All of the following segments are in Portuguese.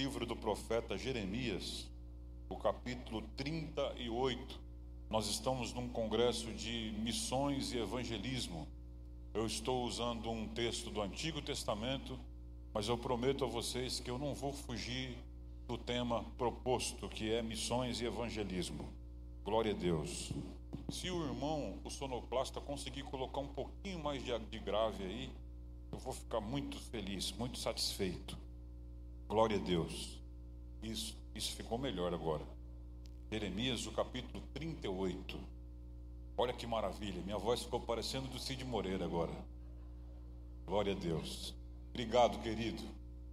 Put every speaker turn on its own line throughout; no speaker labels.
livro do profeta Jeremias, o capítulo 38. Nós estamos num congresso de missões e evangelismo. Eu estou usando um texto do Antigo Testamento, mas eu prometo a vocês que eu não vou fugir do tema proposto, que é missões e evangelismo. Glória a Deus. Se o irmão, o sonoplasta, conseguir colocar um pouquinho mais de, grave aí, eu vou ficar muito feliz, muito satisfeito. Glória a Deus. Isso, isso ficou melhor agora. Jeremias, o capítulo 38. Olha que maravilha, minha voz ficou parecendo do Cid Moreira agora. Glória a Deus. Obrigado, querido.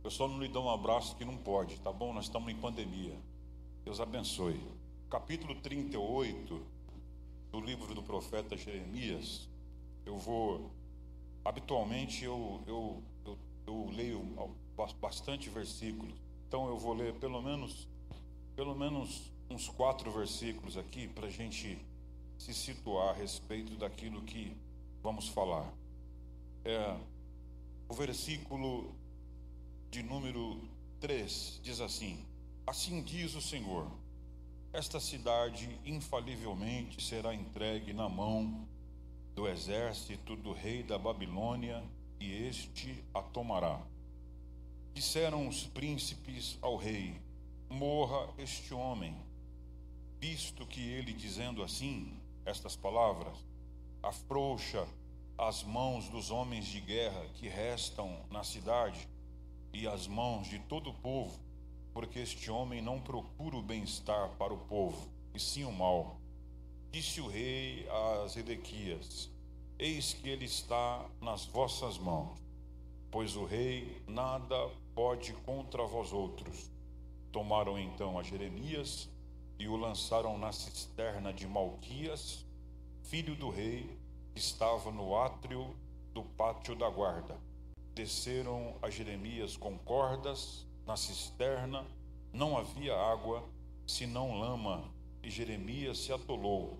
Eu só não lhe dou um abraço que não pode, tá bom? Nós estamos em pandemia. Deus abençoe. Capítulo 38 do livro do profeta Jeremias. Eu vou. Habitualmente eu, eu, eu, eu leio bastante versículos. Então eu vou ler pelo menos, pelo menos uns quatro versículos aqui para a gente se situar a respeito daquilo que vamos falar. É, o versículo de número 3 diz assim: Assim diz o Senhor: Esta cidade infalivelmente será entregue na mão do exército do rei da Babilônia, e este a tomará. Disseram os príncipes ao rei: Morra este homem, visto que ele, dizendo assim, estas palavras, afrouxa as mãos dos homens de guerra que restam na cidade e as mãos de todo o povo, porque este homem não procura o bem-estar para o povo, e sim o mal. Disse o rei a Zedequias: Eis que ele está nas vossas mãos, pois o rei nada pode contra vós outros. Tomaram então a Jeremias e o lançaram na cisterna de Malquias, filho do rei, que estava no átrio do pátio da guarda desceram a Jeremias com cordas na cisterna, não havia água, senão lama, e Jeremias se atolou.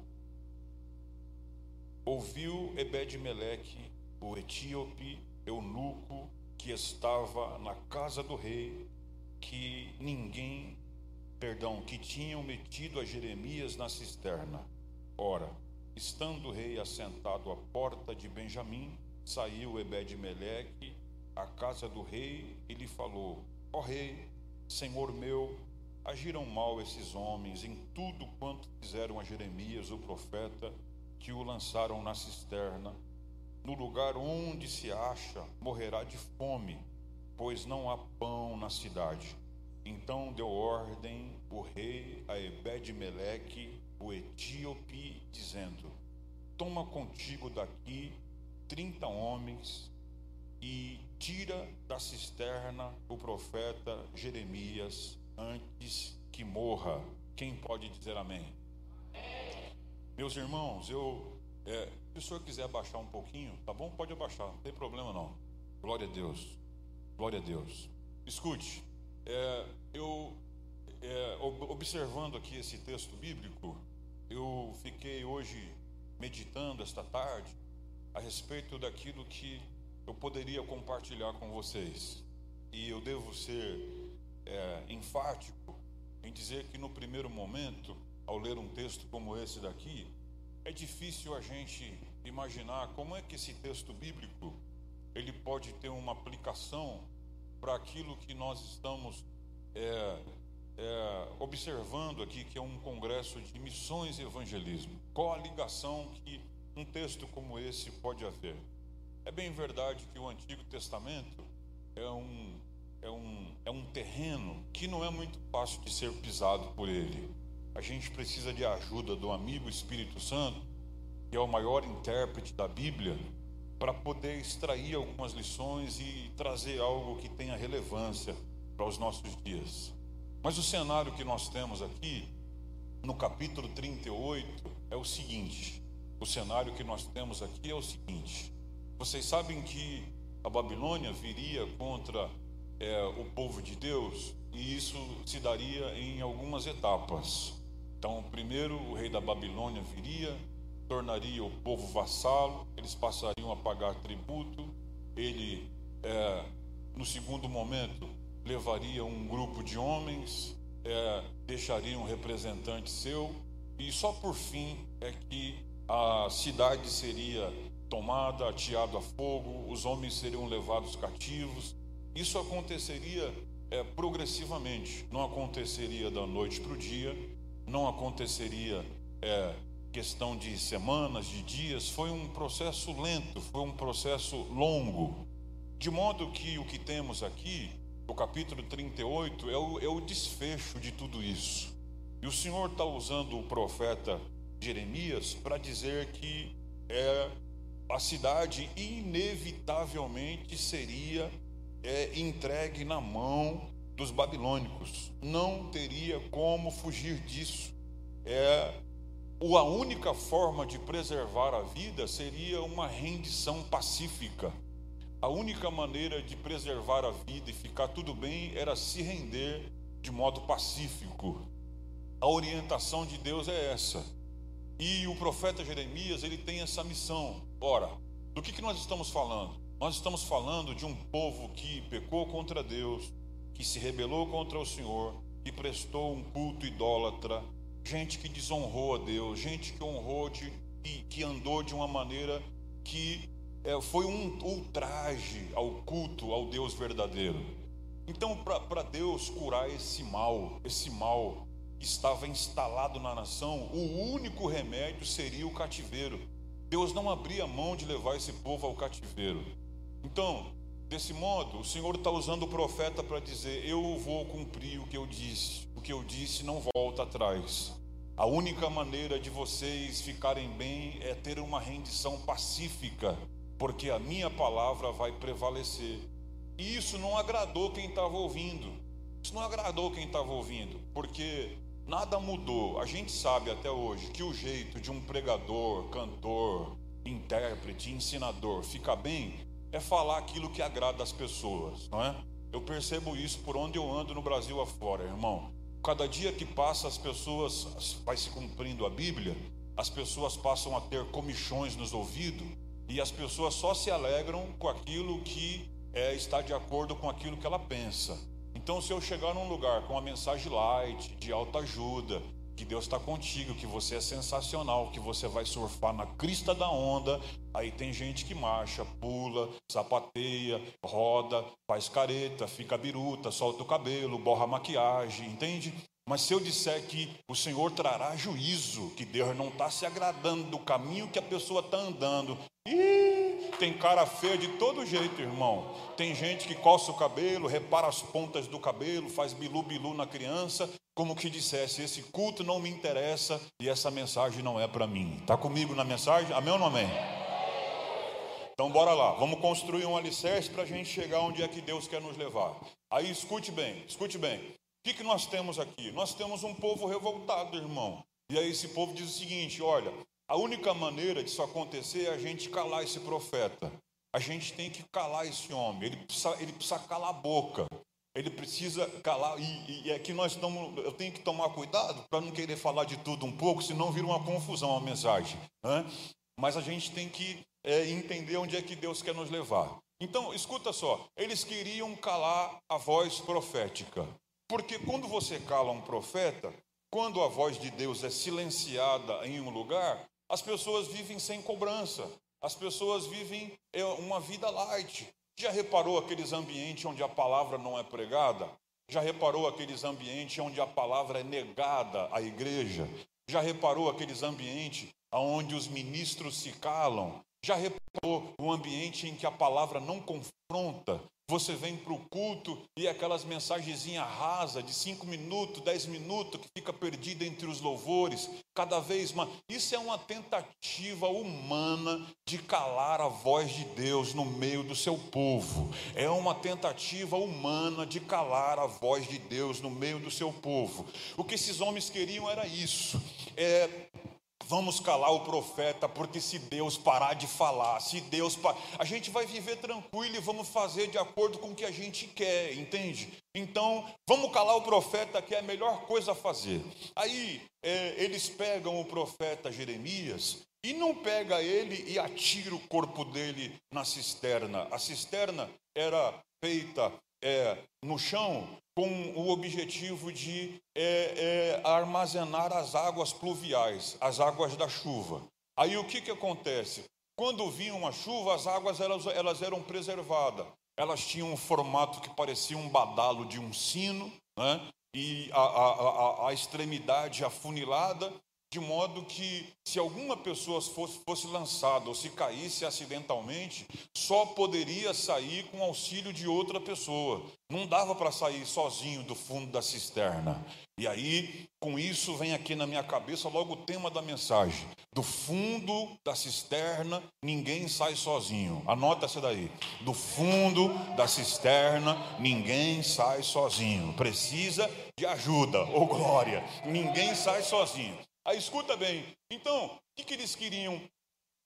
Ouviu Ebed-Meleque, o etíope, eunuco, que estava na casa do rei, que ninguém, perdão, que tinham metido a Jeremias na cisterna. Ora, estando o rei assentado à porta de Benjamim, saiu Ebed-Meleque à casa do rei e lhe falou: Ó oh, rei, senhor meu, agiram mal esses homens em tudo quanto fizeram a Jeremias, o profeta, que o lançaram na cisterna. No lugar onde se acha, morrerá de fome, pois não há pão na cidade. Então deu ordem o rei a Ebed-Meleque, o etíope, dizendo: Toma contigo daqui trinta homens e tira da cisterna o profeta Jeremias antes que morra. Quem pode dizer amém? Meus irmãos, eu, é, se o senhor quiser abaixar um pouquinho, tá bom? Pode abaixar, não tem problema não. Glória a Deus, glória a Deus. Escute, é, eu é, observando aqui esse texto bíblico, eu fiquei hoje meditando esta tarde a respeito daquilo que eu poderia compartilhar com vocês. E eu devo ser é, enfático em dizer que no primeiro momento, ao ler um texto como esse daqui, é difícil a gente imaginar como é que esse texto bíblico ele pode ter uma aplicação para aquilo que nós estamos é, é, observando aqui, que é um congresso de missões e evangelismo. Qual a ligação que um texto como esse pode haver? É bem verdade que o Antigo Testamento é um, é um, é um terreno que não é muito fácil de ser pisado por ele. A gente precisa de ajuda do amigo Espírito Santo, que é o maior intérprete da Bíblia, para poder extrair algumas lições e trazer algo que tenha relevância para os nossos dias. Mas o cenário que nós temos aqui, no capítulo 38, é o seguinte: o cenário que nós temos aqui é o seguinte. Vocês sabem que a Babilônia viria contra é, o povo de Deus e isso se daria em algumas etapas. Então, primeiro o rei da Babilônia viria, tornaria o povo vassalo, eles passariam a pagar tributo. Ele, é, no segundo momento, levaria um grupo de homens, é, deixaria um representante seu, e só por fim é que a cidade seria tomada, ateada a fogo, os homens seriam levados cativos. Isso aconteceria é, progressivamente, não aconteceria da noite para o dia, não aconteceria é, questão de semanas, de dias, foi um processo lento, foi um processo longo. De modo que o que temos aqui, o capítulo 38, é o, é o desfecho de tudo isso. E o Senhor está usando o profeta Jeremias para dizer que é, a cidade inevitavelmente seria é, entregue na mão dos babilônicos. Não teria como fugir disso. É, a única forma de preservar a vida seria uma rendição pacífica. A única maneira de preservar a vida e ficar tudo bem era se render de modo pacífico. A orientação de Deus é essa. E o profeta Jeremias, ele tem essa missão. Ora, do que, que nós estamos falando? Nós estamos falando de um povo que pecou contra Deus, que se rebelou contra o Senhor, que prestou um culto idólatra, gente que desonrou a Deus, gente que honrou, de, que, que andou de uma maneira que é, foi um ultraje ao culto ao Deus verdadeiro. Então, para Deus curar esse mal, esse mal que estava instalado na nação, o único remédio seria o cativeiro. Deus não abria mão de levar esse povo ao cativeiro. Então, desse modo, o Senhor está usando o profeta para dizer: Eu vou cumprir o que eu disse, o que eu disse não volta atrás. A única maneira de vocês ficarem bem é ter uma rendição pacífica, porque a minha palavra vai prevalecer. E isso não agradou quem estava ouvindo. Isso não agradou quem estava ouvindo, porque nada mudou. A gente sabe até hoje que o jeito de um pregador, cantor, intérprete, ensinador ficar bem é falar aquilo que agrada as pessoas, não é? Eu percebo isso por onde eu ando no Brasil afora, irmão. Cada dia que passa, as pessoas, vai se cumprindo a Bíblia, as pessoas passam a ter comichões nos ouvidos e as pessoas só se alegram com aquilo que é, está de acordo com aquilo que ela pensa. Então, se eu chegar num lugar com uma mensagem light, de alta ajuda, que Deus está contigo, que você é sensacional, que você vai surfar na crista da onda. Aí tem gente que marcha, pula, sapateia, roda, faz careta, fica biruta, solta o cabelo, borra a maquiagem, entende? Mas se eu disser que o Senhor trará juízo, que Deus não está se agradando do caminho que a pessoa está andando, ih, tem cara feia de todo jeito, irmão. Tem gente que coça o cabelo, repara as pontas do cabelo, faz bilu-bilu na criança, como que dissesse: esse culto não me interessa e essa mensagem não é para mim. Está comigo na mensagem? Amém ou não amém? Então bora lá, vamos construir um alicerce para a gente chegar onde é que Deus quer nos levar. Aí escute bem, escute bem. Que, que nós temos aqui? Nós temos um povo revoltado, irmão. E aí esse povo diz o seguinte: olha, a única maneira disso acontecer é a gente calar esse profeta. A gente tem que calar esse homem. Ele precisa, ele precisa calar a boca. Ele precisa calar, e, e aqui nós estamos, eu tenho que tomar cuidado para não querer falar de tudo um pouco, senão vira uma confusão a mensagem. Né? Mas a gente tem que é, entender onde é que Deus quer nos levar. Então, escuta só, eles queriam calar a voz profética. Porque quando você cala um profeta, quando a voz de Deus é silenciada em um lugar, as pessoas vivem sem cobrança, as pessoas vivem é, uma vida light, já reparou aqueles ambientes onde a palavra não é pregada? Já reparou aqueles ambientes onde a palavra é negada à igreja? Já reparou aqueles ambientes onde os ministros se calam? Já reparou o ambiente em que a palavra não confronta? Você vem para o culto e aquelas mensagenzinhas rasas de cinco minutos, dez minutos, que fica perdida entre os louvores, cada vez mais. Isso é uma tentativa humana de calar a voz de Deus no meio do seu povo. É uma tentativa humana de calar a voz de Deus no meio do seu povo. O que esses homens queriam era isso. É, Vamos calar o profeta, porque se Deus parar de falar, se Deus par... a gente vai viver tranquilo e vamos fazer de acordo com o que a gente quer, entende? Então, vamos calar o profeta, que é a melhor coisa a fazer. Aí, é, eles pegam o profeta Jeremias e não pega ele e atira o corpo dele na cisterna. A cisterna era feita é, no chão com o objetivo de é, é, armazenar as águas pluviais, as águas da chuva. Aí o que, que acontece? Quando vinha uma chuva, as águas elas, elas eram preservadas. Elas tinham um formato que parecia um badalo de um sino, né? e a, a, a, a extremidade afunilada, de modo que se alguma pessoa fosse, fosse lançada ou se caísse acidentalmente, só poderia sair com auxílio de outra pessoa. Não dava para sair sozinho do fundo da cisterna. E aí, com isso, vem aqui na minha cabeça logo o tema da mensagem: do fundo da cisterna, ninguém sai sozinho. Anota essa daí. Do fundo da cisterna, ninguém sai sozinho. Precisa de ajuda ou glória. Ninguém sai sozinho. Aí escuta bem. Então, o que, que eles queriam?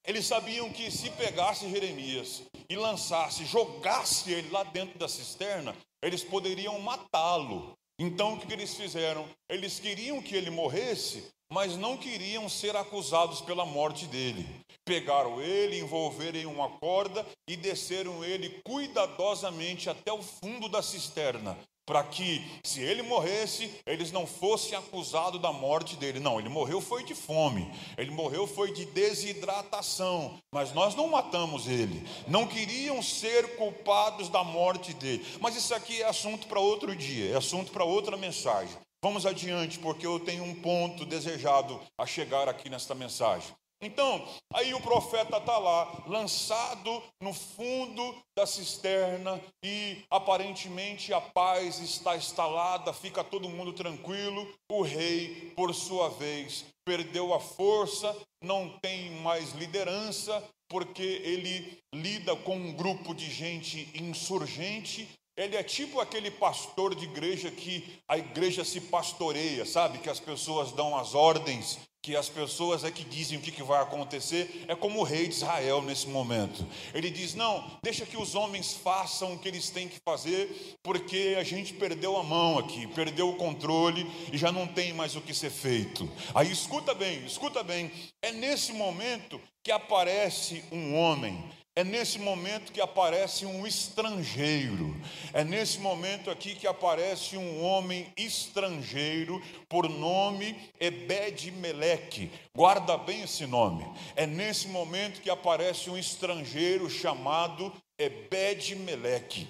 Eles sabiam que se pegasse Jeremias e lançasse, jogasse ele lá dentro da cisterna, eles poderiam matá-lo. Então o que, que eles fizeram? Eles queriam que ele morresse, mas não queriam ser acusados pela morte dele. Pegaram ele, envolveram em uma corda e desceram ele cuidadosamente até o fundo da cisterna, para que, se ele morresse, eles não fossem acusados da morte dele. Não, ele morreu foi de fome, ele morreu foi de desidratação, mas nós não matamos ele. Não queriam ser culpados da morte dele. Mas isso aqui é assunto para outro dia, é assunto para outra mensagem. Vamos adiante, porque eu tenho um ponto desejado a chegar aqui nesta mensagem. Então, aí o profeta está lá, lançado no fundo da cisterna, e aparentemente a paz está instalada, fica todo mundo tranquilo. O rei, por sua vez, perdeu a força, não tem mais liderança, porque ele lida com um grupo de gente insurgente. Ele é tipo aquele pastor de igreja que a igreja se pastoreia, sabe? Que as pessoas dão as ordens que as pessoas é que dizem o que, que vai acontecer, é como o rei de Israel nesse momento. Ele diz: Não, deixa que os homens façam o que eles têm que fazer, porque a gente perdeu a mão aqui, perdeu o controle e já não tem mais o que ser feito. Aí escuta bem, escuta bem, é nesse momento que aparece um homem é nesse momento que aparece um estrangeiro. É nesse momento aqui que aparece um homem estrangeiro por nome Ebed-Meleque. Guarda bem esse nome. É nesse momento que aparece um estrangeiro chamado Ebed-Meleque.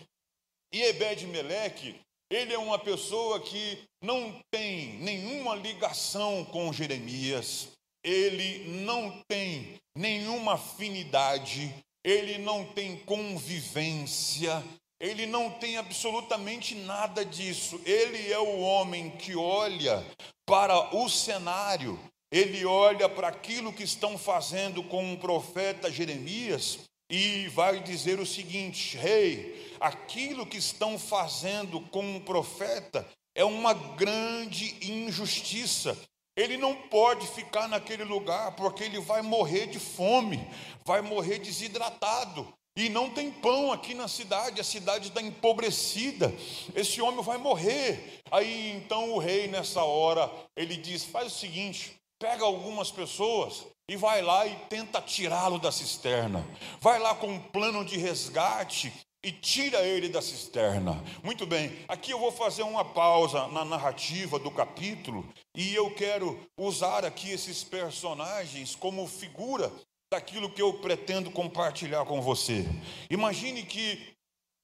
E Ebed-Meleque, ele é uma pessoa que não tem nenhuma ligação com Jeremias. Ele não tem nenhuma afinidade ele não tem convivência, ele não tem absolutamente nada disso. Ele é o homem que olha para o cenário, ele olha para aquilo que estão fazendo com o profeta Jeremias e vai dizer o seguinte: Rei, hey, aquilo que estão fazendo com o profeta é uma grande injustiça. Ele não pode ficar naquele lugar, porque ele vai morrer de fome, vai morrer desidratado. E não tem pão aqui na cidade, a cidade está empobrecida. Esse homem vai morrer. Aí então o rei, nessa hora, ele diz: faz o seguinte, pega algumas pessoas e vai lá e tenta tirá-lo da cisterna. Vai lá com um plano de resgate e tira ele da cisterna. Muito bem, aqui eu vou fazer uma pausa na narrativa do capítulo e eu quero usar aqui esses personagens como figura daquilo que eu pretendo compartilhar com você. Imagine que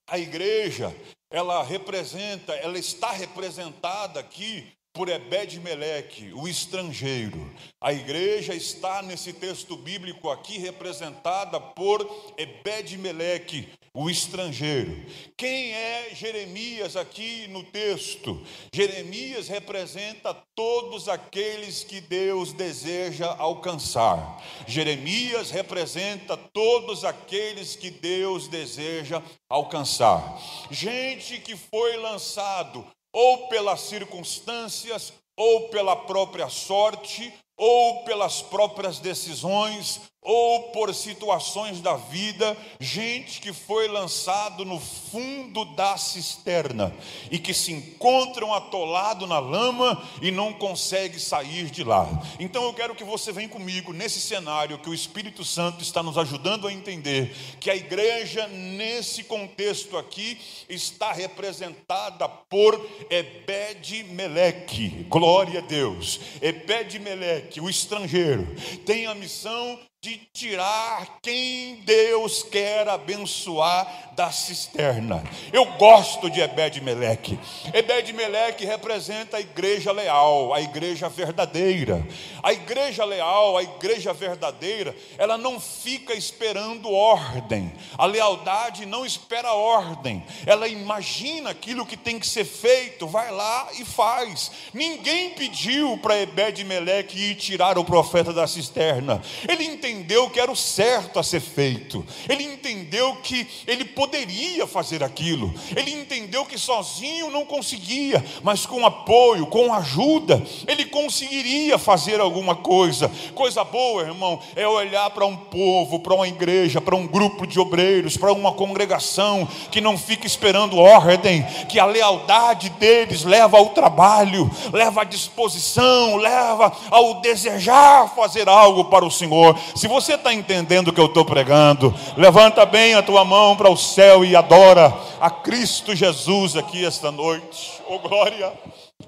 a igreja, ela representa, ela está representada aqui por Ebed-Meleque, o estrangeiro. A igreja está nesse texto bíblico aqui representada por Ebed-Meleque, o estrangeiro. Quem é Jeremias aqui no texto? Jeremias representa todos aqueles que Deus deseja alcançar. Jeremias representa todos aqueles que Deus deseja alcançar. Gente que foi lançado ou pelas circunstâncias, ou pela própria sorte, ou pelas próprias decisões, ou por situações da vida, gente que foi lançado no fundo da cisterna e que se encontram atolado na lama e não consegue sair de lá. Então eu quero que você venha comigo nesse cenário que o Espírito Santo está nos ajudando a entender que a igreja nesse contexto aqui está representada por Ebed-Meleque. Glória a Deus. Ebed-Meleque, o estrangeiro, tem a missão de tirar quem Deus quer abençoar da cisterna. Eu gosto de Ebed-Meleque. Ebed-Meleque representa a igreja leal, a igreja verdadeira. A igreja leal, a igreja verdadeira, ela não fica esperando ordem. A lealdade não espera ordem. Ela imagina aquilo que tem que ser feito, vai lá e faz. Ninguém pediu para Ebed-Meleque ir tirar o profeta da cisterna. Ele entendeu entendeu que era o certo a ser feito, ele entendeu que ele poderia fazer aquilo, ele entendeu que sozinho não conseguia, mas com apoio, com ajuda, ele conseguiria fazer alguma coisa. Coisa boa, irmão, é olhar para um povo, para uma igreja, para um grupo de obreiros, para uma congregação que não fica esperando ordem, que a lealdade deles leva ao trabalho, leva à disposição, leva ao desejar fazer algo para o Senhor. Se você está entendendo o que eu estou pregando, levanta bem a tua mão para o céu e adora a Cristo Jesus aqui esta noite. Oh glória,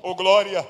oh glória.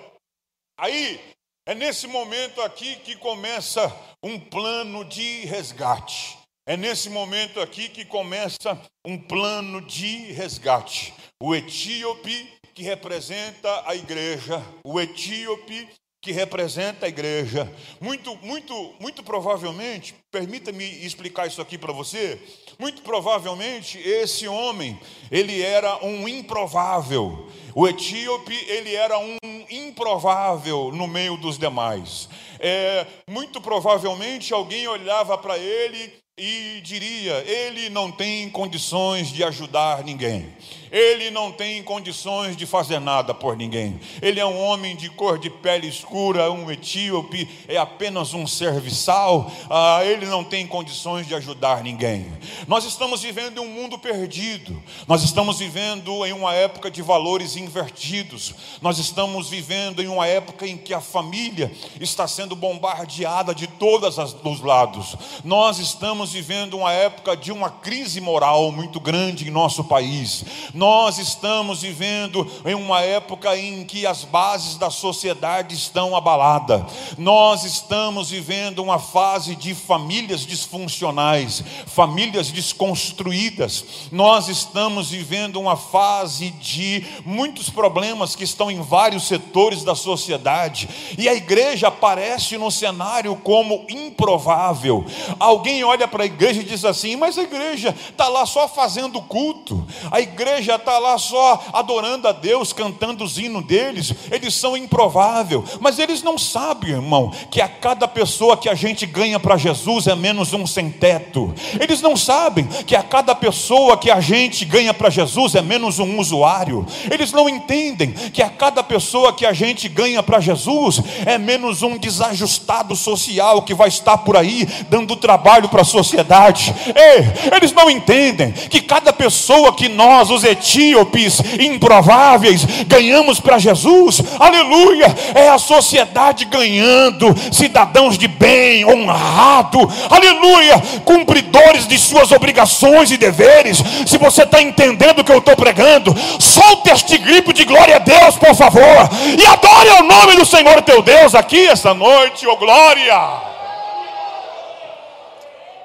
Aí, é nesse momento aqui que começa um plano de resgate. É nesse momento aqui que começa um plano de resgate. O etíope que representa a igreja, o etíope que representa a igreja. Muito, muito, muito provavelmente, permita-me explicar isso aqui para você. Muito provavelmente esse homem, ele era um improvável. O etíope, ele era um improvável no meio dos demais. É, muito provavelmente alguém olhava para ele e diria: ele não tem condições de ajudar ninguém. Ele não tem condições de fazer nada por ninguém. Ele é um homem de cor de pele escura, um etíope, é apenas um serviçal. Ah, ele não tem condições de ajudar ninguém. Nós estamos vivendo em um mundo perdido. Nós estamos vivendo em uma época de valores invertidos. Nós estamos vivendo em uma época em que a família está sendo bombardeada de todos os lados. Nós estamos vivendo uma época de uma crise moral muito grande em nosso país. Nós estamos vivendo em uma época em que as bases da sociedade estão abaladas. Nós estamos vivendo uma fase de famílias disfuncionais, famílias desconstruídas. Nós estamos vivendo uma fase de muitos problemas que estão em vários setores da sociedade. E a igreja aparece no cenário como improvável. Alguém olha para a igreja e diz assim: Mas a igreja está lá só fazendo culto. A igreja já está lá só adorando a Deus, cantando os hinos deles, eles são improváveis, mas eles não sabem, irmão, que a cada pessoa que a gente ganha para Jesus é menos um sem teto. Eles não sabem que a cada pessoa que a gente ganha para Jesus é menos um usuário. Eles não entendem que a cada pessoa que a gente ganha para Jesus é menos um desajustado social que vai estar por aí dando trabalho para a sociedade. Ei, eles não entendem que cada pessoa que nós, os etíopes improváveis, ganhamos para Jesus, aleluia, é a sociedade ganhando, cidadãos de bem, honrado, aleluia, cumpridores de suas obrigações e deveres. Se você está entendendo o que eu estou pregando, solte este grito de glória a Deus, por favor, e adore o nome do Senhor teu Deus aqui esta noite, oh glória.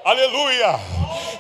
Aleluia.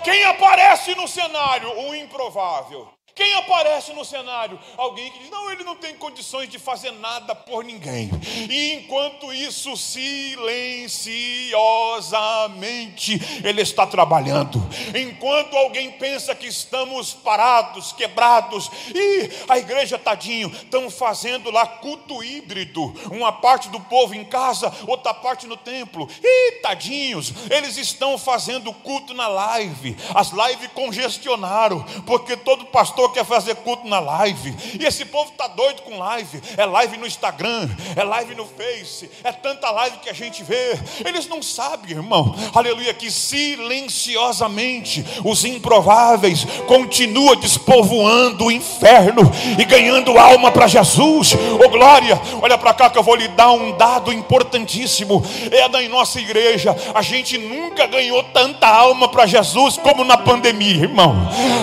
Quem aparece no cenário? O improvável. Quem aparece no cenário? Alguém que diz: não, ele não tem condições de fazer nada por ninguém. E enquanto isso, silenciosamente, ele está trabalhando. Enquanto alguém pensa que estamos parados, quebrados, e a igreja, tadinho, estão fazendo lá culto híbrido. Uma parte do povo em casa, outra parte no templo. E tadinhos, eles estão fazendo culto na live. As lives congestionaram, porque todo pastor quer fazer culto na live. E esse povo está doido com live. É live no Instagram, é live no Face, é tanta live que a gente vê. Eles não sabem, irmão, aleluia, que silenciosamente os improváveis continuam despovoando o inferno e ganhando alma para Jesus. Ô oh, glória, olha para cá que eu vou lhe dar um dado importantíssimo. É da nossa igreja, a gente nunca ganhou tanta alma para Jesus como na pandemia, irmão.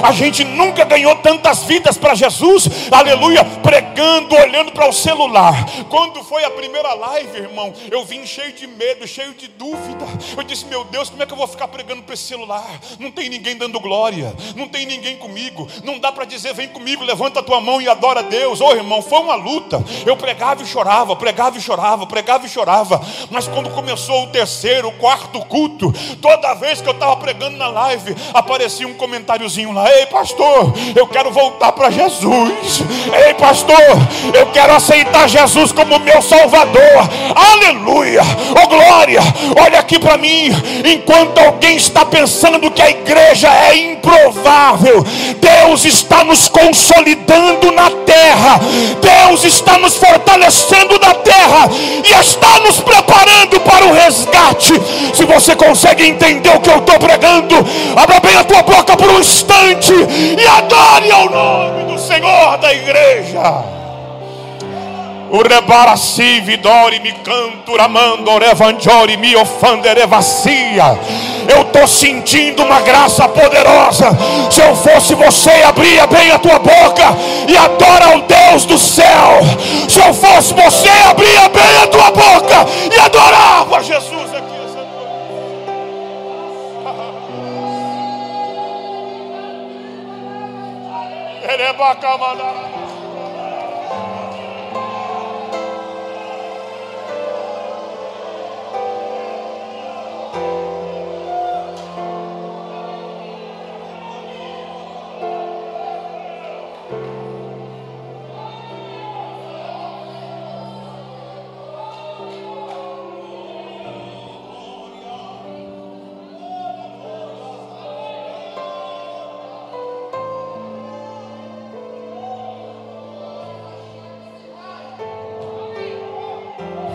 A gente nunca ganhou tantas vidas para Jesus, aleluia, pregando, olhando para o celular. Quando foi a primeira live, irmão, eu vim cheio de medo, cheio de dúvida. Eu disse, meu Deus, como é que eu vou ficar pregando para esse celular? Não tem ninguém dando glória, não tem ninguém comigo, não dá para dizer, vem comigo, levanta a tua mão e adora a Deus. Ô oh, irmão, foi uma luta. Eu pregava e chorava, pregava e chorava, pregava e chorava. Mas quando começou o terceiro, o quarto culto, toda vez que eu estava pregando na live, aparecia um comentáriozinho lá: Ei, pastor, eu quero voltar para Jesus. Ei, pastor, eu quero aceitar Jesus como meu Salvador. Aleluia, oh glória. Olha aqui para mim. Enquanto alguém está pensando que a igreja é improvável, Deus está nos consolidando na terra. Deus está nos fortalecendo na terra e está nos preparando para o resgate. Se você consegue entender o que eu estou pregando, abra bem a tua boca por um instante e adore ao nome do Senhor da igreja. Urebarasi vidori mi canto ramando revanjori mi ofanderevacia. Eu estou sentindo uma graça poderosa. Se eu fosse você, abria bem a tua boca e adora ao Deus do céu. Se eu fosse você, abria noite.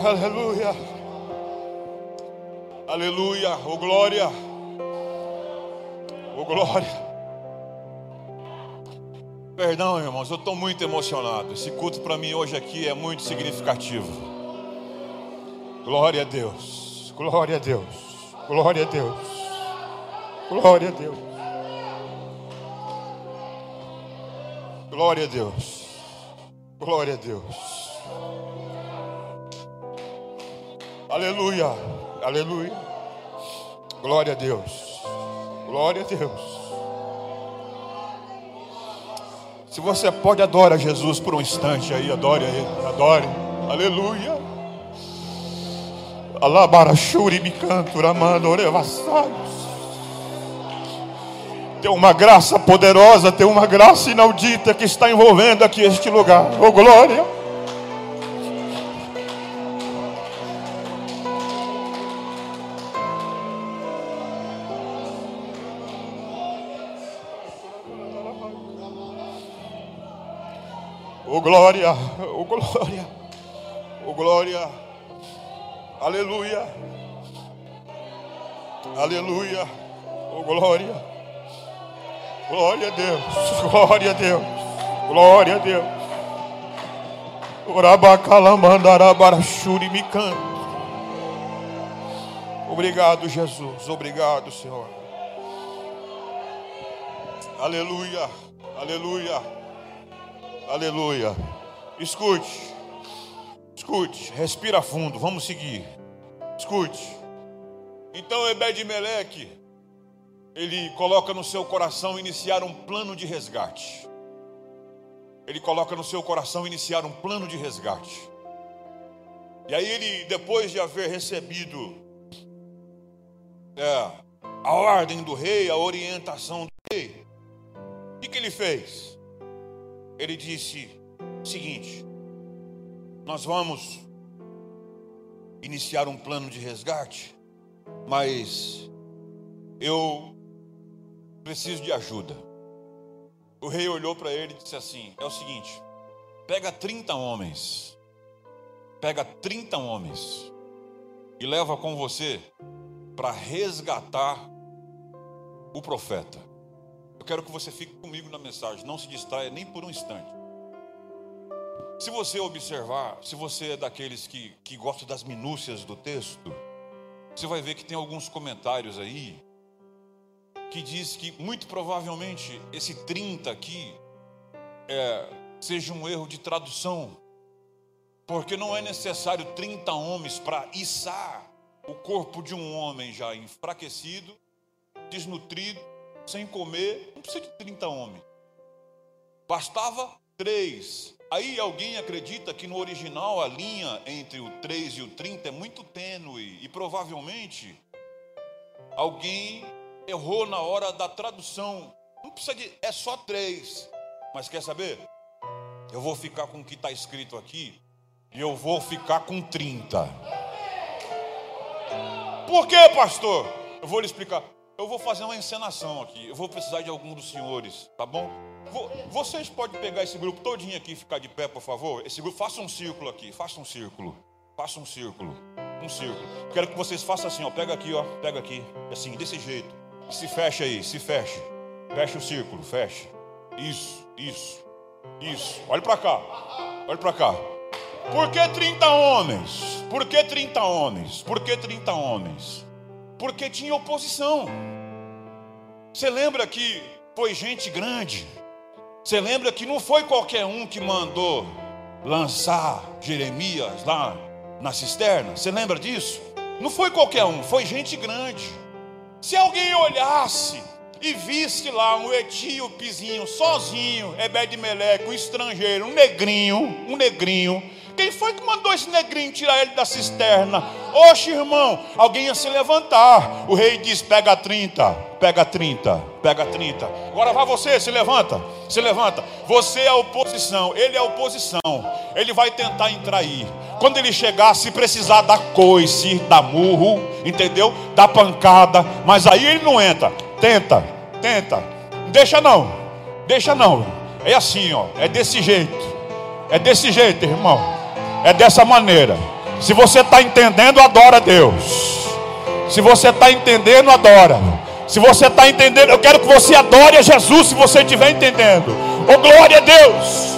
Aleluia. Aleluia. Oh glória. Oh glória. Perdão, irmãos, eu estou muito emocionado. Esse culto para mim hoje aqui é muito significativo. Glória a Deus. Glória a Deus. Glória a Deus. Glória a Deus. Glória a Deus. Glória a Deus. Aleluia, aleluia. Glória a Deus, glória a Deus. Se você pode, adora Jesus por um instante aí, adore Ele, adore, aleluia. Alabarachuri me canto, ramando. Tem uma graça poderosa, tem uma graça inaudita que está envolvendo aqui este lugar. Oh glória. Glória, oh glória, aleluia, aleluia, oh glória, glória a Deus, glória a Deus, glória a Deus. Me. Obrigado, Jesus. Obrigado, Senhor. Aleluia. Aleluia. Aleluia. Escute. Escute. Respira fundo. Vamos seguir. Escute. Então Ebed-Meleque, ele coloca no seu coração iniciar um plano de resgate. Ele coloca no seu coração iniciar um plano de resgate. E aí ele, depois de haver recebido é, a ordem do rei, a orientação do rei, o que, que ele fez? ele disse seguinte: Nós vamos iniciar um plano de resgate, mas eu preciso de ajuda. O rei olhou para ele e disse assim: É o seguinte, pega 30 homens, pega 30 homens e leva com você para resgatar o profeta. Eu quero que você fique comigo na mensagem, não se distraia nem por um instante. Se você observar, se você é daqueles que, que gosta das minúcias do texto, você vai ver que tem alguns comentários aí que diz que muito provavelmente esse 30 aqui é, seja um erro de tradução, porque não é necessário 30 homens para içar o corpo de um homem já enfraquecido, desnutrido, sem comer, não precisa de 30 homens. Bastava três. Aí alguém acredita que no original a linha entre o 3 e o 30 é muito tênue e provavelmente alguém errou na hora da tradução. Não precisa de, é só três. Mas quer saber? Eu vou ficar com o que está escrito aqui e eu vou ficar com 30. Por quê, pastor? Eu vou lhe explicar. Eu vou fazer uma encenação aqui. Eu vou precisar de algum dos senhores, tá bom? Vocês podem pegar esse grupo todinho aqui e ficar de pé, por favor? Esse grupo, faça um círculo aqui, faça um círculo. Faça um círculo. Um círculo. Quero que vocês façam assim, ó. Pega aqui, ó. Pega aqui. Assim, desse jeito. Se fecha aí, se fecha. Fecha o círculo, fecha. Isso, isso, isso. Olha para cá. Olha para cá. Por que 30 homens? Por que 30 homens? Por que 30 homens? Porque tinha oposição. Você lembra que foi gente grande? Você lembra que não foi qualquer um que mandou lançar Jeremias lá na cisterna? Você lembra disso? Não foi qualquer um, foi gente grande. Se alguém olhasse e visse lá um etíopezinho sozinho, Ebed-Meleque, um estrangeiro, um negrinho, um negrinho, quem foi que mandou esse negrinho tirar ele da cisterna? Oxe, irmão, alguém ia se levantar. O rei diz: pega 30, pega 30, pega 30. Agora vai você, se levanta, se levanta. Você é a oposição, ele é a oposição. Ele vai tentar entrar aí. Quando ele chegar, se precisar dar coice, dar murro, entendeu? Dar pancada, mas aí ele não entra. Tenta, tenta. Deixa não, deixa não. É assim, ó, é desse jeito. É desse jeito, irmão. É dessa maneira. Se você está entendendo, adora a Deus. Se você está entendendo, adora. Se você está entendendo, eu quero que você adore a Jesus se você estiver entendendo. Oh glória a Deus.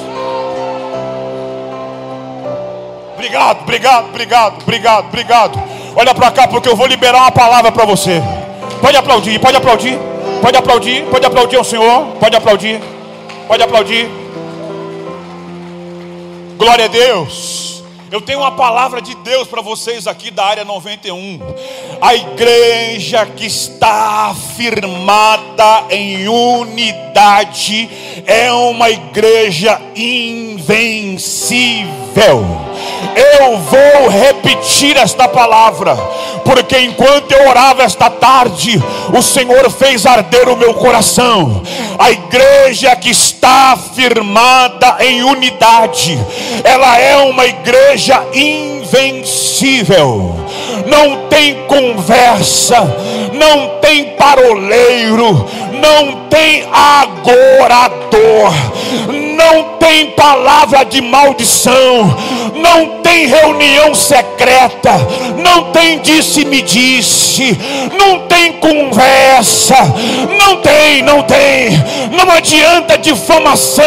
Obrigado, obrigado, obrigado, obrigado, obrigado. Olha para cá porque eu vou liberar uma palavra para você. Pode aplaudir, pode aplaudir, pode aplaudir, pode aplaudir ao Senhor, pode aplaudir, pode aplaudir. Glória a Deus. Eu tenho uma palavra de Deus para vocês aqui da área 91. A igreja que está firmada em unidade é uma igreja invencível. Eu vou repetir esta palavra, porque enquanto eu orava esta tarde, o Senhor fez arder o meu coração. A igreja que está firmada em unidade, ela é uma igreja invencível. Não tem conversa, não tem paroleiro, não tem agorador, não tem palavra de maldição, não tem reunião secreta, não tem disse-me disse, não tem conversa, não tem, não tem, não adianta difamação,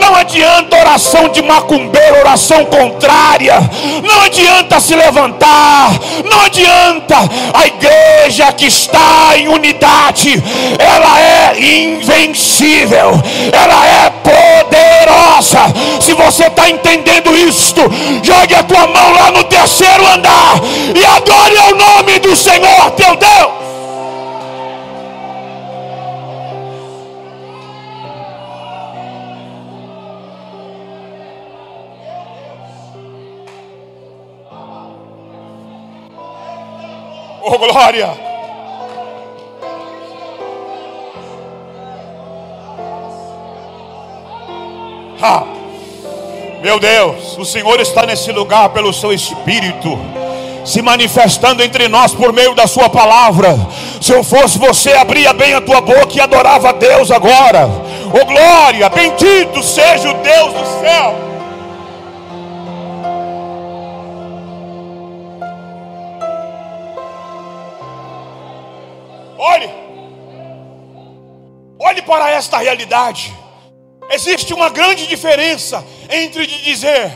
não adianta oração de macumbeiro, oração contrária, não adianta se levantar, não adianta, a igreja que está em unidade, ela é invencível, ela é poderosa. Se você está entendendo isto, jogue a tua mão lá no terceiro andar e adore ao nome do Senhor teu Deus. Oh glória! Meu Deus, o Senhor está nesse lugar pelo seu Espírito se manifestando entre nós por meio da Sua palavra. Se eu fosse você, abria bem a tua boca e adorava a Deus agora. Oh glória, bendito seja o Deus do céu. Olhe, olhe para esta realidade. Existe uma grande diferença entre dizer,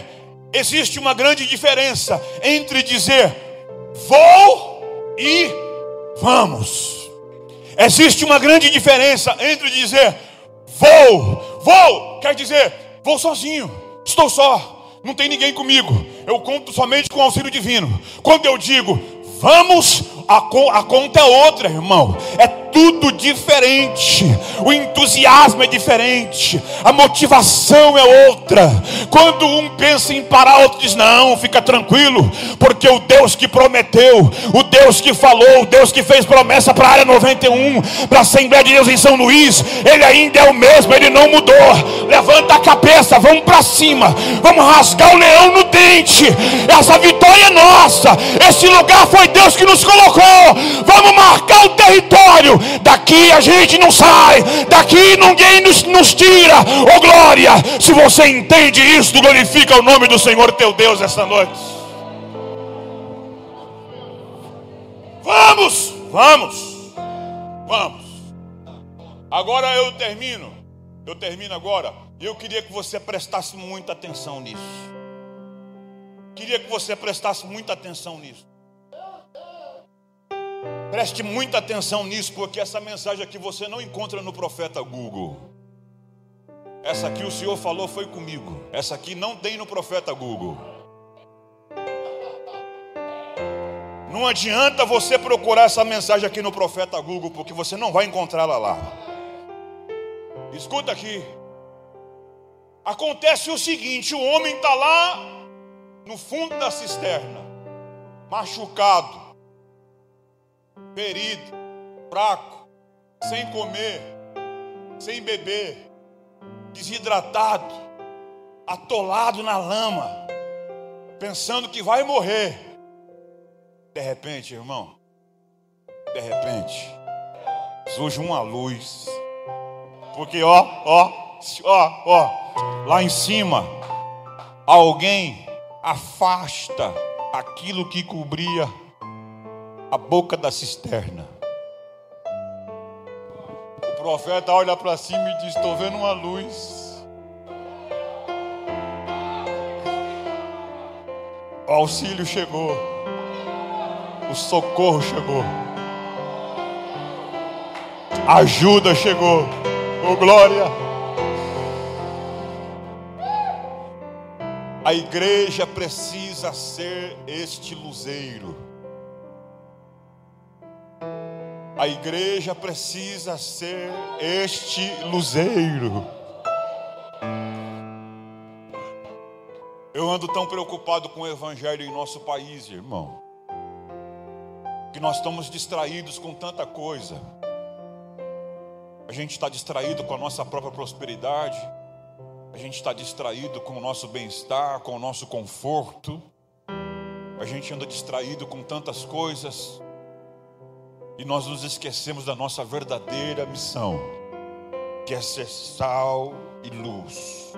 existe uma grande diferença entre dizer vou e vamos. Existe uma grande diferença entre dizer vou, vou, quer dizer vou sozinho, estou só, não tem ninguém comigo, eu conto somente com o auxílio divino. Quando eu digo vamos, a, a conta é outra, irmão. É tudo diferente. O entusiasmo é diferente. A motivação é outra. Quando um pensa em parar, outro diz: Não, fica tranquilo, porque o Deus que prometeu, o Deus que falou, o Deus que fez promessa para a área 91, para a Assembleia de Deus em São Luís, ele ainda é o mesmo, ele não mudou. Levanta a cabeça, vamos para cima, vamos rasgar o leão no dente. Essa vitória é nossa. Esse lugar foi Deus que nos colocou. Vamos marcar o território. Daqui a gente não sai. Daqui ninguém nos, nos tira. Oh glória! Se você entende isso, glorifica o nome do Senhor teu Deus esta noite. Vamos, vamos, vamos. Agora eu termino. Eu termino agora. Eu queria que você prestasse muita atenção nisso. Queria que você prestasse muita atenção nisso. Preste muita atenção nisso, porque essa mensagem aqui você não encontra no profeta Google. Essa aqui o Senhor falou foi comigo. Essa aqui não tem no profeta Google. Não adianta você procurar essa mensagem aqui no profeta Google, porque você não vai encontrá-la lá. Escuta aqui. Acontece o seguinte: o homem está lá no fundo da cisterna, machucado, ferido, fraco, sem comer, sem beber, desidratado, atolado na lama, pensando que vai morrer. De repente, irmão, de repente, surge uma luz, porque ó, ó, ó, ó, lá em cima, alguém afasta aquilo que cobria a boca da cisterna. O profeta olha para cima e diz: Estou vendo uma luz. O auxílio chegou, o socorro chegou, a ajuda chegou. Oh glória! A igreja precisa ser este luzeiro. A igreja precisa ser este luzeiro. Eu ando tão preocupado com o evangelho em nosso país, irmão, que nós estamos distraídos com tanta coisa. A gente está distraído com a nossa própria prosperidade, a gente está distraído com o nosso bem-estar, com o nosso conforto, a gente anda distraído com tantas coisas e nós nos esquecemos da nossa verdadeira missão, que é ser sal e luz.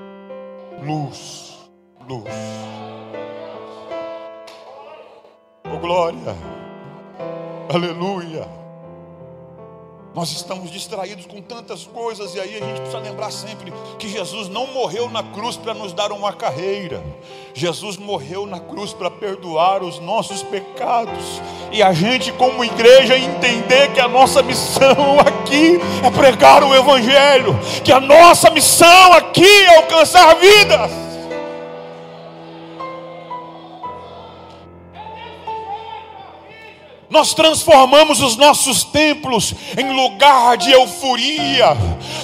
Luz, luz. Oh glória. Aleluia. Nós estamos distraídos com tantas coisas, e aí a gente precisa lembrar sempre que Jesus não morreu na cruz para nos dar uma carreira, Jesus morreu na cruz para perdoar os nossos pecados, e a gente, como igreja, entender que a nossa missão aqui é pregar o Evangelho, que a nossa missão aqui é alcançar vidas. Nós transformamos os nossos templos em lugar de euforia.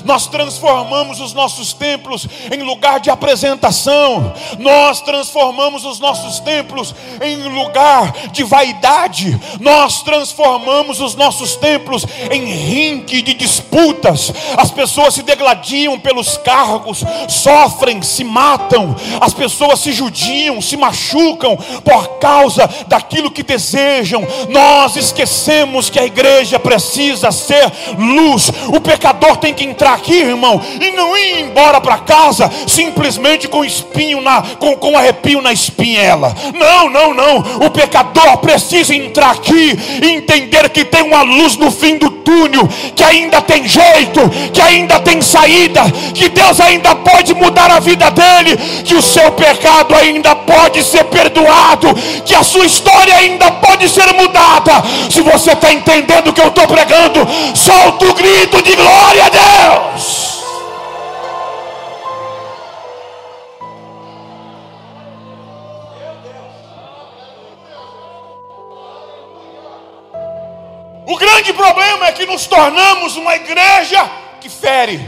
Nós transformamos os nossos templos em lugar de apresentação. Nós transformamos os nossos templos em lugar de vaidade. Nós transformamos os nossos templos em rinque de disputas. As pessoas se degladiam pelos cargos, sofrem, se matam. As pessoas se judiam, se machucam por causa daquilo que desejam. Nós nós esquecemos que a igreja precisa ser luz. O pecador tem que entrar aqui, irmão, e não ir embora para casa simplesmente com espinho na, com, com arrepio na espinhela. Não, não, não. O pecador precisa entrar aqui e entender que tem uma luz no fim do túnel, que ainda tem jeito, que ainda tem saída, que Deus ainda pode mudar a vida dele, que o seu pecado ainda pode ser perdoado, que a sua história ainda pode ser mudada. Se você está entendendo o que eu estou pregando, solta o grito de glória a Deus. O grande problema é que nos tornamos uma igreja que fere,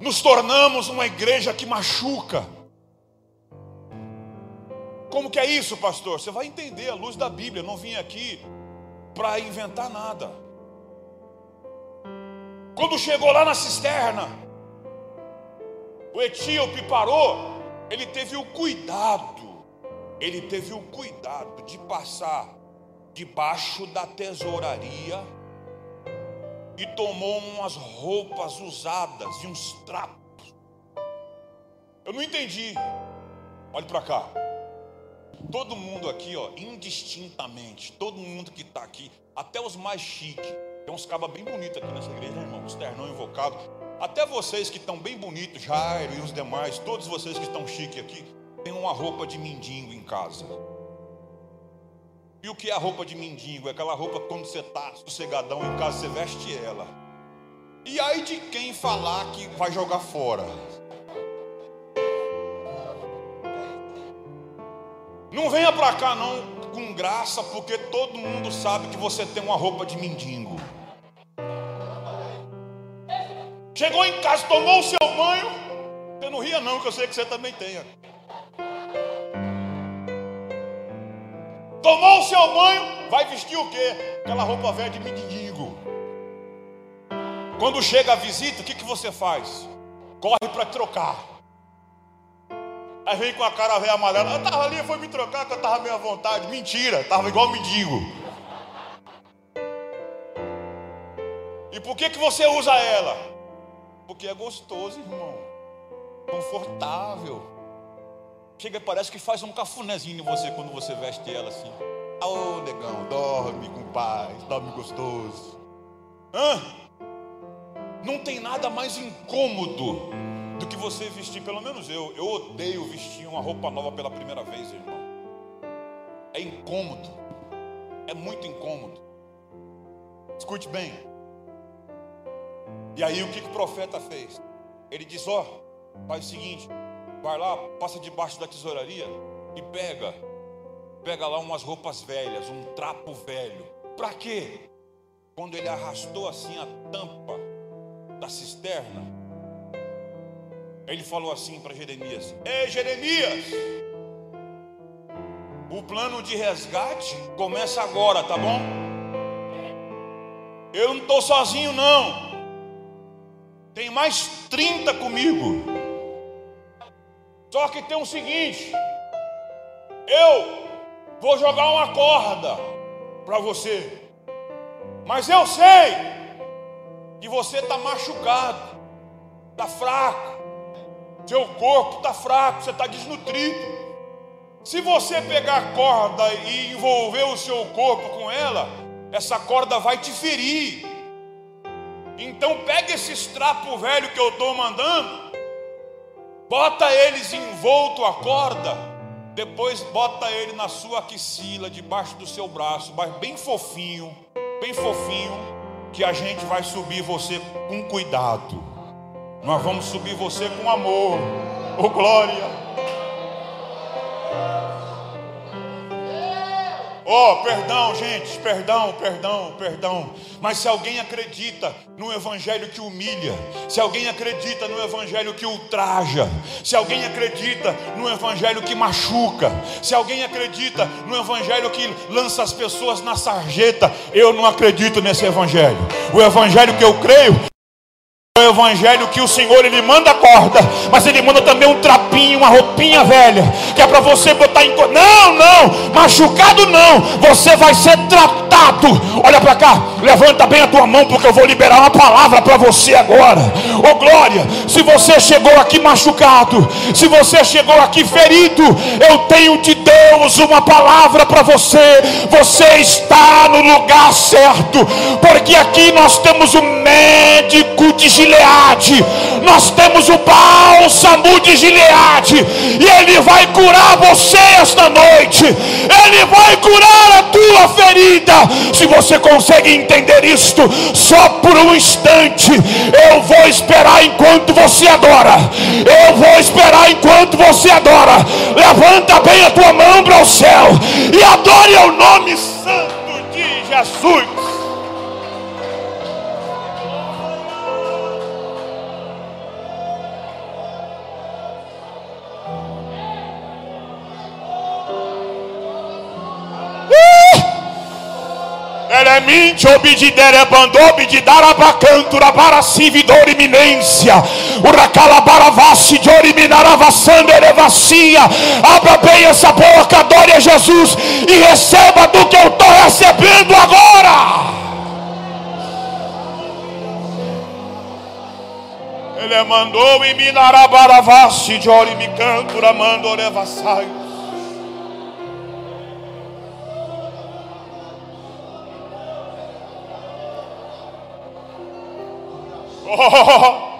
nos tornamos uma igreja que machuca. Como que é isso, pastor? Você vai entender a luz da Bíblia. não vim aqui para inventar nada. Quando chegou lá na cisterna, o etíope parou, ele teve o cuidado, ele teve o cuidado de passar debaixo da tesouraria e tomou umas roupas usadas e uns trapos. Eu não entendi. Olhe para cá. Todo mundo aqui, ó, indistintamente, todo mundo que está aqui, até os mais chiques, tem uns cabas bem bonitos aqui nessa igreja, né, irmão? Os ternão invocado. Até vocês que estão bem bonitos, Jairo e os demais, todos vocês que estão chiques aqui, tem uma roupa de mendigo em casa. E o que é a roupa de mendigo? É aquela roupa que quando você está sossegadão em casa, você veste ela. E aí de quem falar que vai jogar fora? Não venha para cá não com graça, porque todo mundo sabe que você tem uma roupa de mendigo. Chegou em casa, tomou o seu banho. Você não ria não, que eu sei que você também tenha. Tomou o seu banho, vai vestir o quê? Aquela roupa velha de mendigo. Quando chega a visita, o que, que você faz? Corre para trocar. Aí vem com a cara velha amarela. Eu estava ali, foi me trocar que eu estava meio à vontade. Mentira, estava igual mendigo. E por que, que você usa ela? Porque é gostoso, irmão. Confortável. Chega, parece que faz um cafunézinho em você quando você veste ela assim. Ô, oh, negão, dorme com paz, dorme gostoso. Hã? Não tem nada mais incômodo do que você vestir, pelo menos eu, eu odeio vestir uma roupa nova pela primeira vez, irmão. É incômodo, é muito incômodo. Escute bem. E aí o que, que o profeta fez? Ele diz: Ó, oh, faz o seguinte, vai lá, passa debaixo da tesouraria e pega, pega lá umas roupas velhas, um trapo velho. Para quê? Quando ele arrastou assim a tampa da cisterna, ele falou assim para Jeremias: Ei, Jeremias, o plano de resgate começa agora, tá bom? Eu não estou sozinho, não. Tem mais 30 comigo. Só que tem o seguinte: eu vou jogar uma corda para você, mas eu sei que você está machucado, está fraco. Seu corpo está fraco, você está desnutrido. Se você pegar a corda e envolver o seu corpo com ela, essa corda vai te ferir. Então pega esse trapo velho que eu estou mandando, bota eles envolto a corda, depois bota ele na sua axila, debaixo do seu braço, mas bem fofinho, bem fofinho, que a gente vai subir você com cuidado. Nós vamos subir você com amor. Oh glória. Oh, perdão, gente, perdão, perdão, perdão. Mas se alguém acredita no evangelho que humilha, se alguém acredita no evangelho que ultraja, se alguém acredita no evangelho que machuca, se alguém acredita no evangelho que lança as pessoas na sarjeta, eu não acredito nesse evangelho. O evangelho que eu creio o evangelho que o Senhor ele manda corda, mas ele manda também um trapinho, uma roupinha velha, que é para você botar em Não, não, machucado não. Você vai ser tratado. Olha para cá, levanta bem a tua mão porque eu vou liberar uma palavra para você agora. Ô oh, glória, se você chegou aqui machucado, se você chegou aqui ferido, eu tenho de Deus uma palavra para você. Você está no lugar certo, porque aqui nós temos o médico de Gileade, nós temos o bálsamo de Gileade, e Ele vai curar você esta noite, Ele vai curar a tua ferida. Se você consegue entender isto, só por um instante, eu vou esperar enquanto você adora, eu vou esperar enquanto você adora. Levanta bem a tua mão para o céu e adore o nome santo de Jesus. Eleminte obididere bandobi de darabacantura para cividor iminência. Uracalabaravassi de oriminaravassanderevacia. Abra bem essa boca, adore a Jesus e receba do que eu estou recebendo agora. Ele mandou em Minarabaravassi de orimicantura mandorevassai.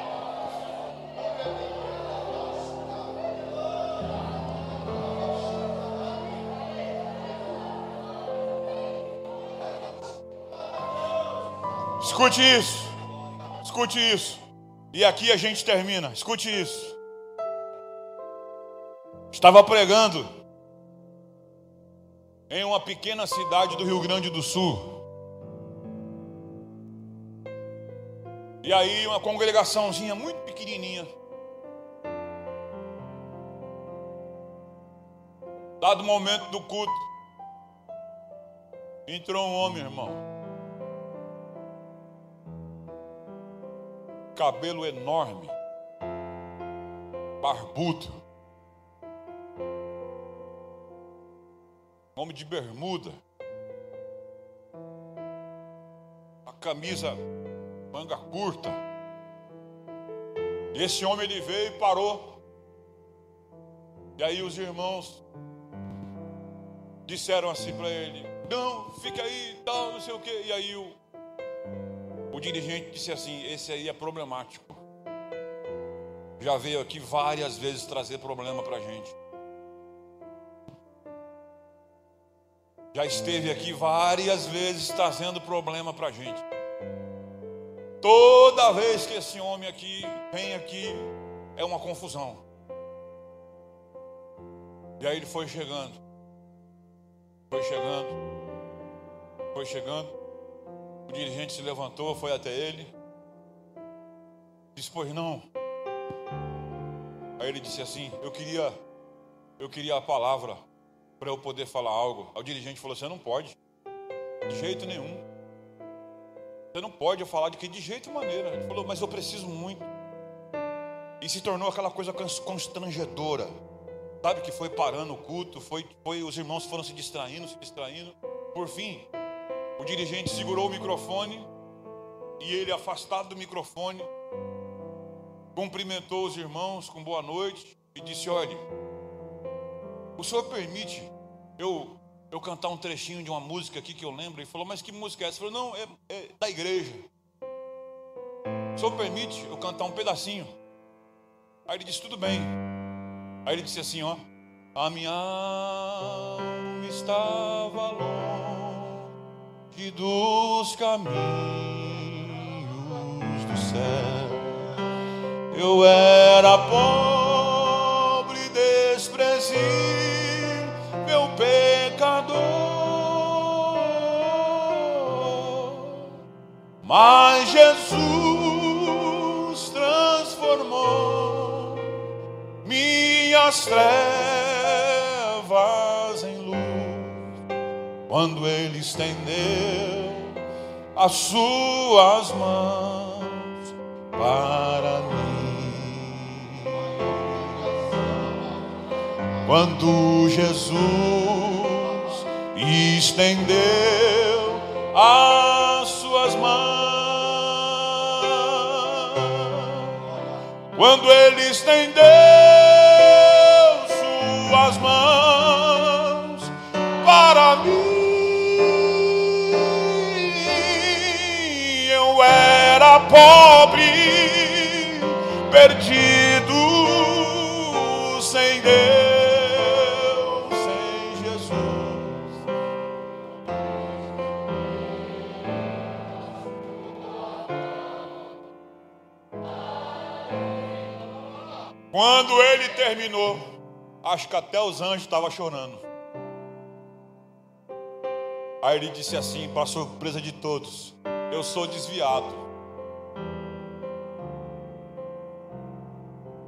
Escute isso. Escute isso. E aqui a gente termina. Escute isso. Estava pregando em uma pequena cidade do Rio Grande do Sul. E aí uma congregaçãozinha muito pequenininha. Dado o momento do culto, entrou um homem, irmão. Cabelo enorme, barbudo. Homem de bermuda. A camisa manga curta. Esse homem ele veio e parou. E aí os irmãos disseram assim para ele: Não, fica aí, tal, não sei o quê. E aí o, o dirigente disse assim: Esse aí é problemático. Já veio aqui várias vezes trazer problema para a gente. Já esteve aqui várias vezes trazendo problema para a gente. Toda vez que esse homem aqui vem aqui, é uma confusão. E aí ele foi chegando, foi chegando, foi chegando. O dirigente se levantou, foi até ele, disse: Pois não. Aí ele disse assim: Eu queria, eu queria a palavra para eu poder falar algo. Aí o dirigente falou: Você não pode, de jeito nenhum. Você não pode falar de que de jeito maneira. Ele falou, mas eu preciso muito. E se tornou aquela coisa constrangedora. Sabe que foi parando o culto, foi, foi os irmãos foram se distraindo, se distraindo. Por fim, o dirigente segurou o microfone e ele, afastado do microfone, cumprimentou os irmãos com boa noite e disse: Olhe, o senhor permite eu eu cantar um trechinho de uma música aqui que eu lembro. E falou, mas que música é essa? Ele falou, não, é, é da igreja. O senhor permite eu cantar um pedacinho? Aí ele disse, tudo bem. Aí ele disse assim, ó. A minha alma estava longe dos caminhos do céu. Eu era pobre, desprezível, pecador pecador, mas Jesus transformou minhas trevas em luz quando Ele estendeu as suas mãos para mim. Quando Jesus estendeu as quando ele estendeu suas mãos para mim. era pobre, perdido, terminou, acho que até os anjos estavam chorando. Aí ele disse assim, para surpresa de todos: Eu sou desviado.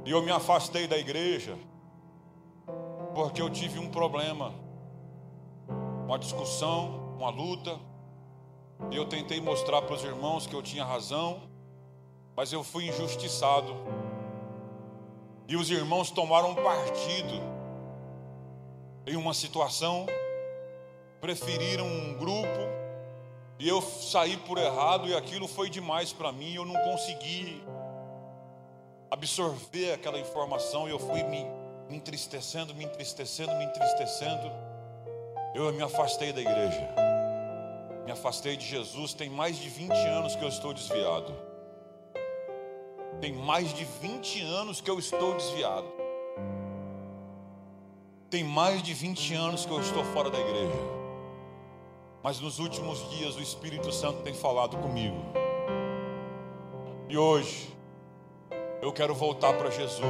E eu me afastei da igreja porque eu tive um problema, uma discussão, uma luta. E eu tentei mostrar para os irmãos que eu tinha razão, mas eu fui injustiçado. E os irmãos tomaram partido em uma situação, preferiram um grupo, e eu saí por errado, e aquilo foi demais para mim, eu não consegui absorver aquela informação e eu fui me, entristecendo, me entristecendo, me entristecendo. Eu me afastei da igreja, me afastei de Jesus. Tem mais de 20 anos que eu estou desviado. Tem mais de 20 anos que eu estou desviado. Tem mais de 20 anos que eu estou fora da igreja. Mas nos últimos dias o Espírito Santo tem falado comigo. E hoje eu quero voltar para Jesus.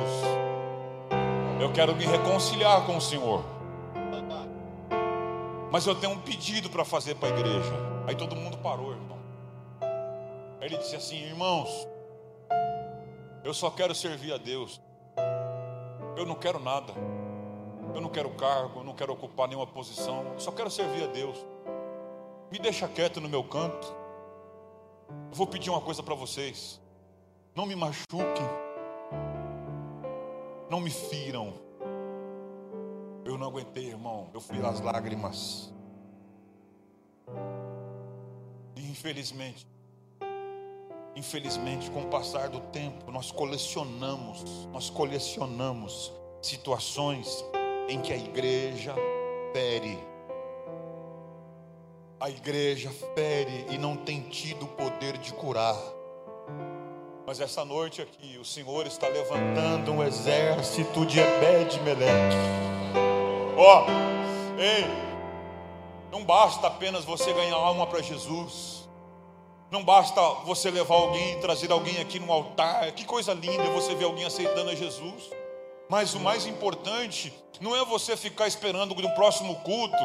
Eu quero me reconciliar com o Senhor. Mas eu tenho um pedido para fazer para a igreja. Aí todo mundo parou, irmão. Ele disse assim: Irmãos, eu só quero servir a Deus. Eu não quero nada. Eu não quero cargo, eu não quero ocupar nenhuma posição. Eu só quero servir a Deus. Me deixa quieto no meu canto. Eu vou pedir uma coisa para vocês. Não me machuquem. Não me firam. Eu não aguentei, irmão. Eu fui às lágrimas. E infelizmente, infelizmente, com o passar do tempo, nós colecionamos, nós colecionamos situações em que a igreja fere. A igreja fere e não tem tido o poder de curar. Mas essa noite aqui, o Senhor está levantando um exército de Ebed-Meleque. Ó, oh, ei, não basta apenas você ganhar alma para Jesus. Não basta você levar alguém, trazer alguém aqui no altar. Que coisa linda você ver alguém aceitando a Jesus. Mas o mais importante não é você ficar esperando no próximo culto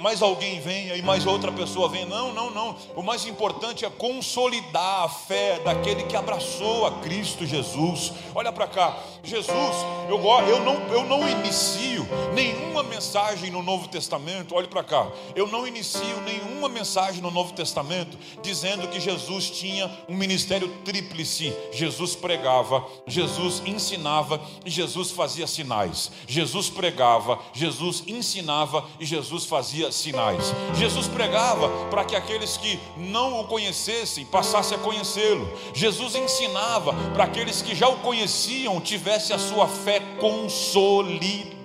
mais alguém venha e mais outra pessoa venha. Não, não, não. O mais importante é consolidar a fé daquele que abraçou a Cristo Jesus. Olha para cá, Jesus, eu, eu, não, eu não inicio nenhuma mensagem no Novo Testamento. Olhe para cá, eu não inicio nenhuma mensagem no Novo Testamento dizendo que Jesus tinha um ministério tríplice. Jesus pregava, Jesus ensinava e Jesus fazia sinais. Jesus pregava, Jesus ensinava e Jesus fazia sinais. Jesus pregava para que aqueles que não o conhecessem passassem a conhecê-lo. Jesus ensinava para aqueles que já o conheciam tivessem a sua fé consolidada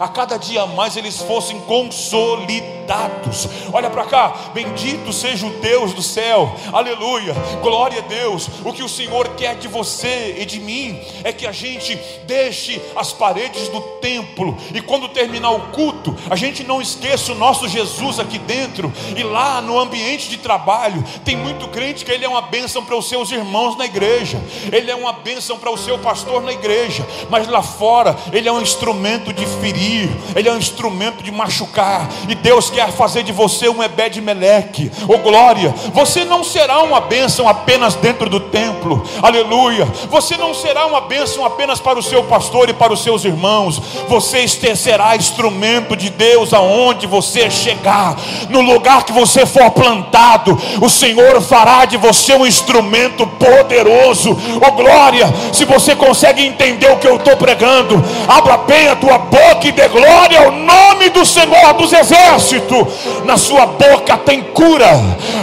a cada dia mais eles fossem consolidados. Olha para cá, bendito seja o Deus do céu, aleluia, glória a Deus. O que o Senhor quer de você e de mim é que a gente deixe as paredes do templo e quando terminar o culto, a gente não esqueça o nosso Jesus aqui dentro e lá no ambiente de trabalho. Tem muito crente que ele é uma bênção para os seus irmãos na igreja, ele é uma bênção para o seu pastor na igreja, mas lá fora ele é um instrumento instrumento de ferir, ele é um instrumento de machucar. E Deus quer fazer de você um Ebed Meleque, oh glória. Você não será uma bênção apenas dentro do templo, aleluia. Você não será uma bênção apenas para o seu pastor e para os seus irmãos. Você será instrumento de Deus aonde você chegar, no lugar que você for plantado. O Senhor fará de você um instrumento poderoso, oh glória. Se você consegue entender o que eu estou pregando, abra bem a tua boca e dê glória ao nome do Senhor dos Exércitos. Na sua boca tem cura,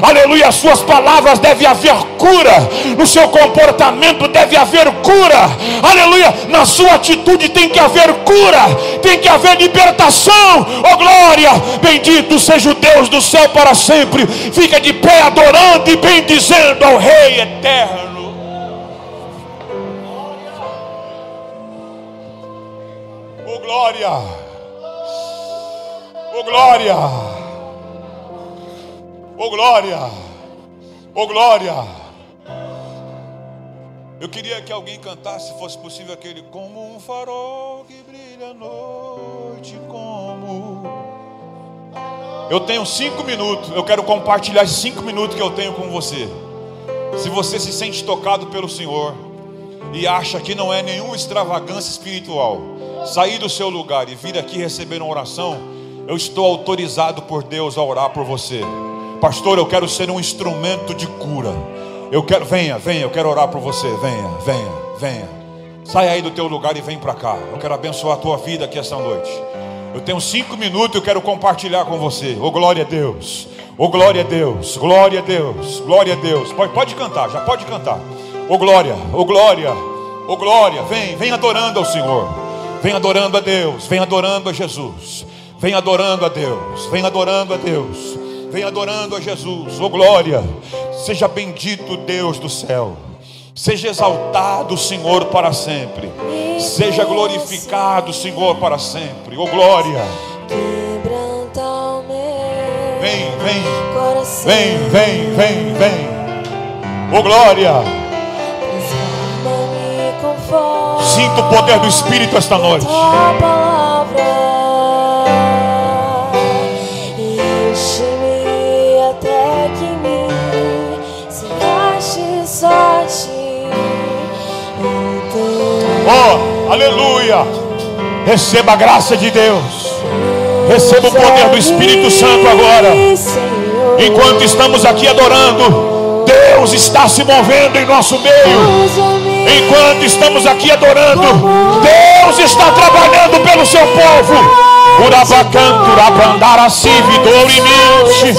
aleluia. As suas palavras deve haver cura, no seu comportamento deve haver cura, aleluia. Na sua atitude tem que haver cura, tem que haver libertação, oh glória. Bendito seja o Deus do céu para sempre. Fica de pé adorando e bendizendo ao Rei eterno. Glória. Oh glória. Oh glória. Oh glória. Eu queria que alguém cantasse, se fosse possível, aquele como um farol que brilha à noite, como. Eu tenho cinco minutos. Eu quero compartilhar cinco minutos que eu tenho com você. Se você se sente tocado pelo Senhor e acha que não é nenhuma extravagância espiritual, sair do seu lugar e vir aqui receber uma oração, eu estou autorizado por Deus a orar por você. Pastor, eu quero ser um instrumento de cura. Eu quero, venha, venha, eu quero orar por você. Venha, venha, venha. Saia aí do teu lugar e vem para cá. Eu quero abençoar a tua vida aqui esta noite. Eu tenho cinco minutos, eu quero compartilhar com você. Oh glória a Deus. Oh glória a Deus. Glória a Deus. Glória a Deus. Pode, pode cantar, já pode cantar. Oh glória, oh glória, oh glória. Vem, vem adorando ao Senhor. Vem adorando a Deus, vem adorando a Jesus. Vem adorando a Deus, vem adorando a Deus. Vem adorando a Jesus. Oh glória! Seja bendito Deus do céu. Seja exaltado o Senhor para sempre. Seja glorificado o Senhor para sempre. Oh glória! Vem, vem. Vem, vem, vem, vem. Oh glória! Sinta o poder do Espírito esta noite. Oh, aleluia! Receba a graça de Deus. Receba o poder do Espírito Santo agora. Enquanto estamos aqui adorando, Deus está se movendo em nosso meio. Enquanto estamos aqui adorando, Deus está trabalhando pelo seu povo. Sividor e mente.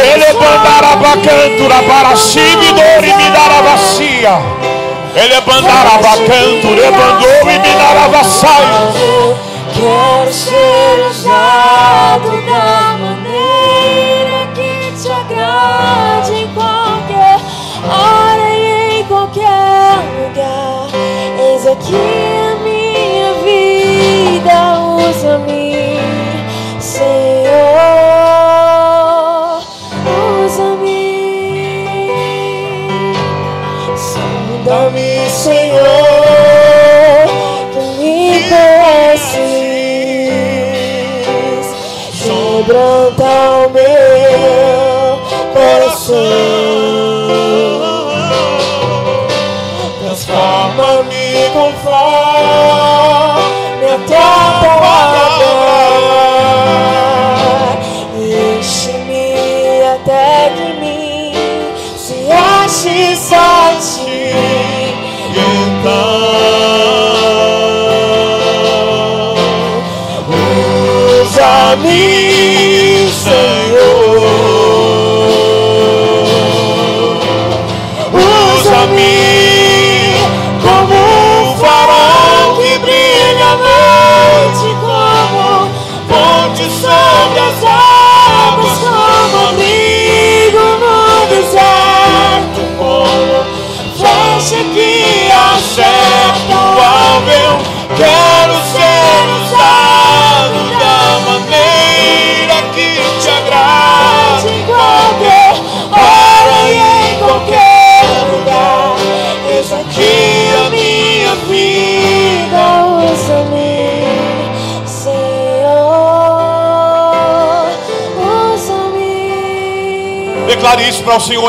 Ele bandara bacanto, rabara sividor e me dará vacia. Ele bandara bacanto, rebandou e vassaio.
Quero ser usado da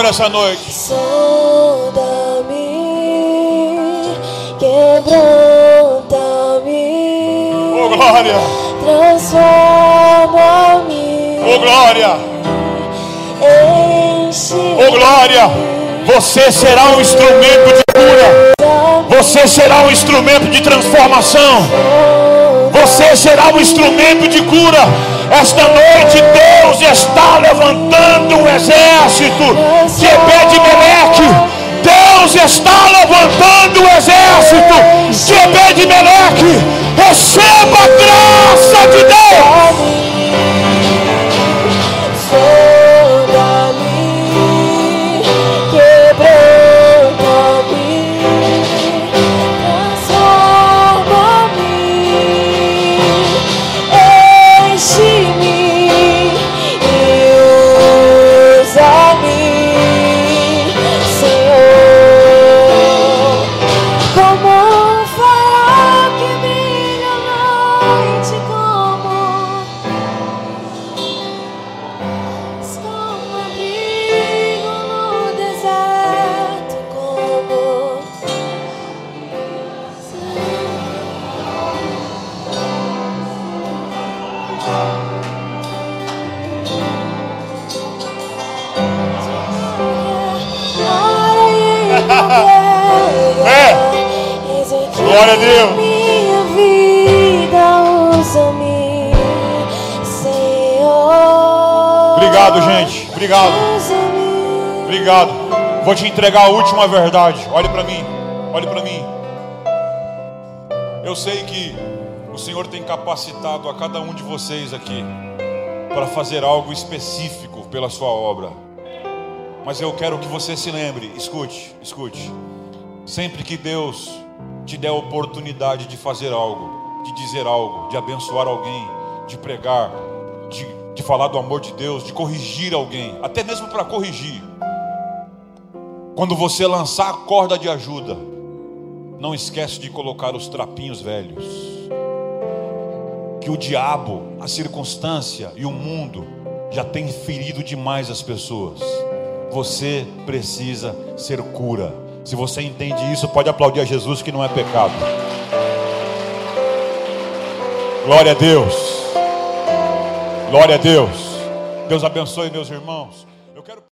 Senhor
nessa noite.
Sonda-me, quebranta-me,
Oh glória,
transforma-me,
oh glória,
enche
oh glória. Você será um instrumento de cura. Você será um instrumento de transformação. Você será um instrumento de cura. Esta noite Deus está levantando um exército de Ebed-Meleque. Deus está levantando um exército de Ebed-Meleque. Receba a graça de Deus. Vou te entregar a última verdade. Olhe para mim. Olhe para mim. Eu sei que o Senhor tem capacitado a cada um de vocês aqui para fazer algo específico pela sua obra. Mas eu quero que você se lembre, escute, escute. Sempre que Deus te der a oportunidade de fazer algo, de dizer algo, de abençoar alguém, de pregar, de, de falar do amor de Deus, de corrigir alguém, até mesmo para corrigir. Quando você lançar a corda de ajuda, não esquece de colocar os trapinhos velhos. Que o diabo, a circunstância e o mundo já tem ferido demais as pessoas. Você precisa ser cura. Se você entende isso, pode aplaudir a Jesus que não é pecado. Glória a Deus. Glória a Deus. Deus abençoe meus irmãos.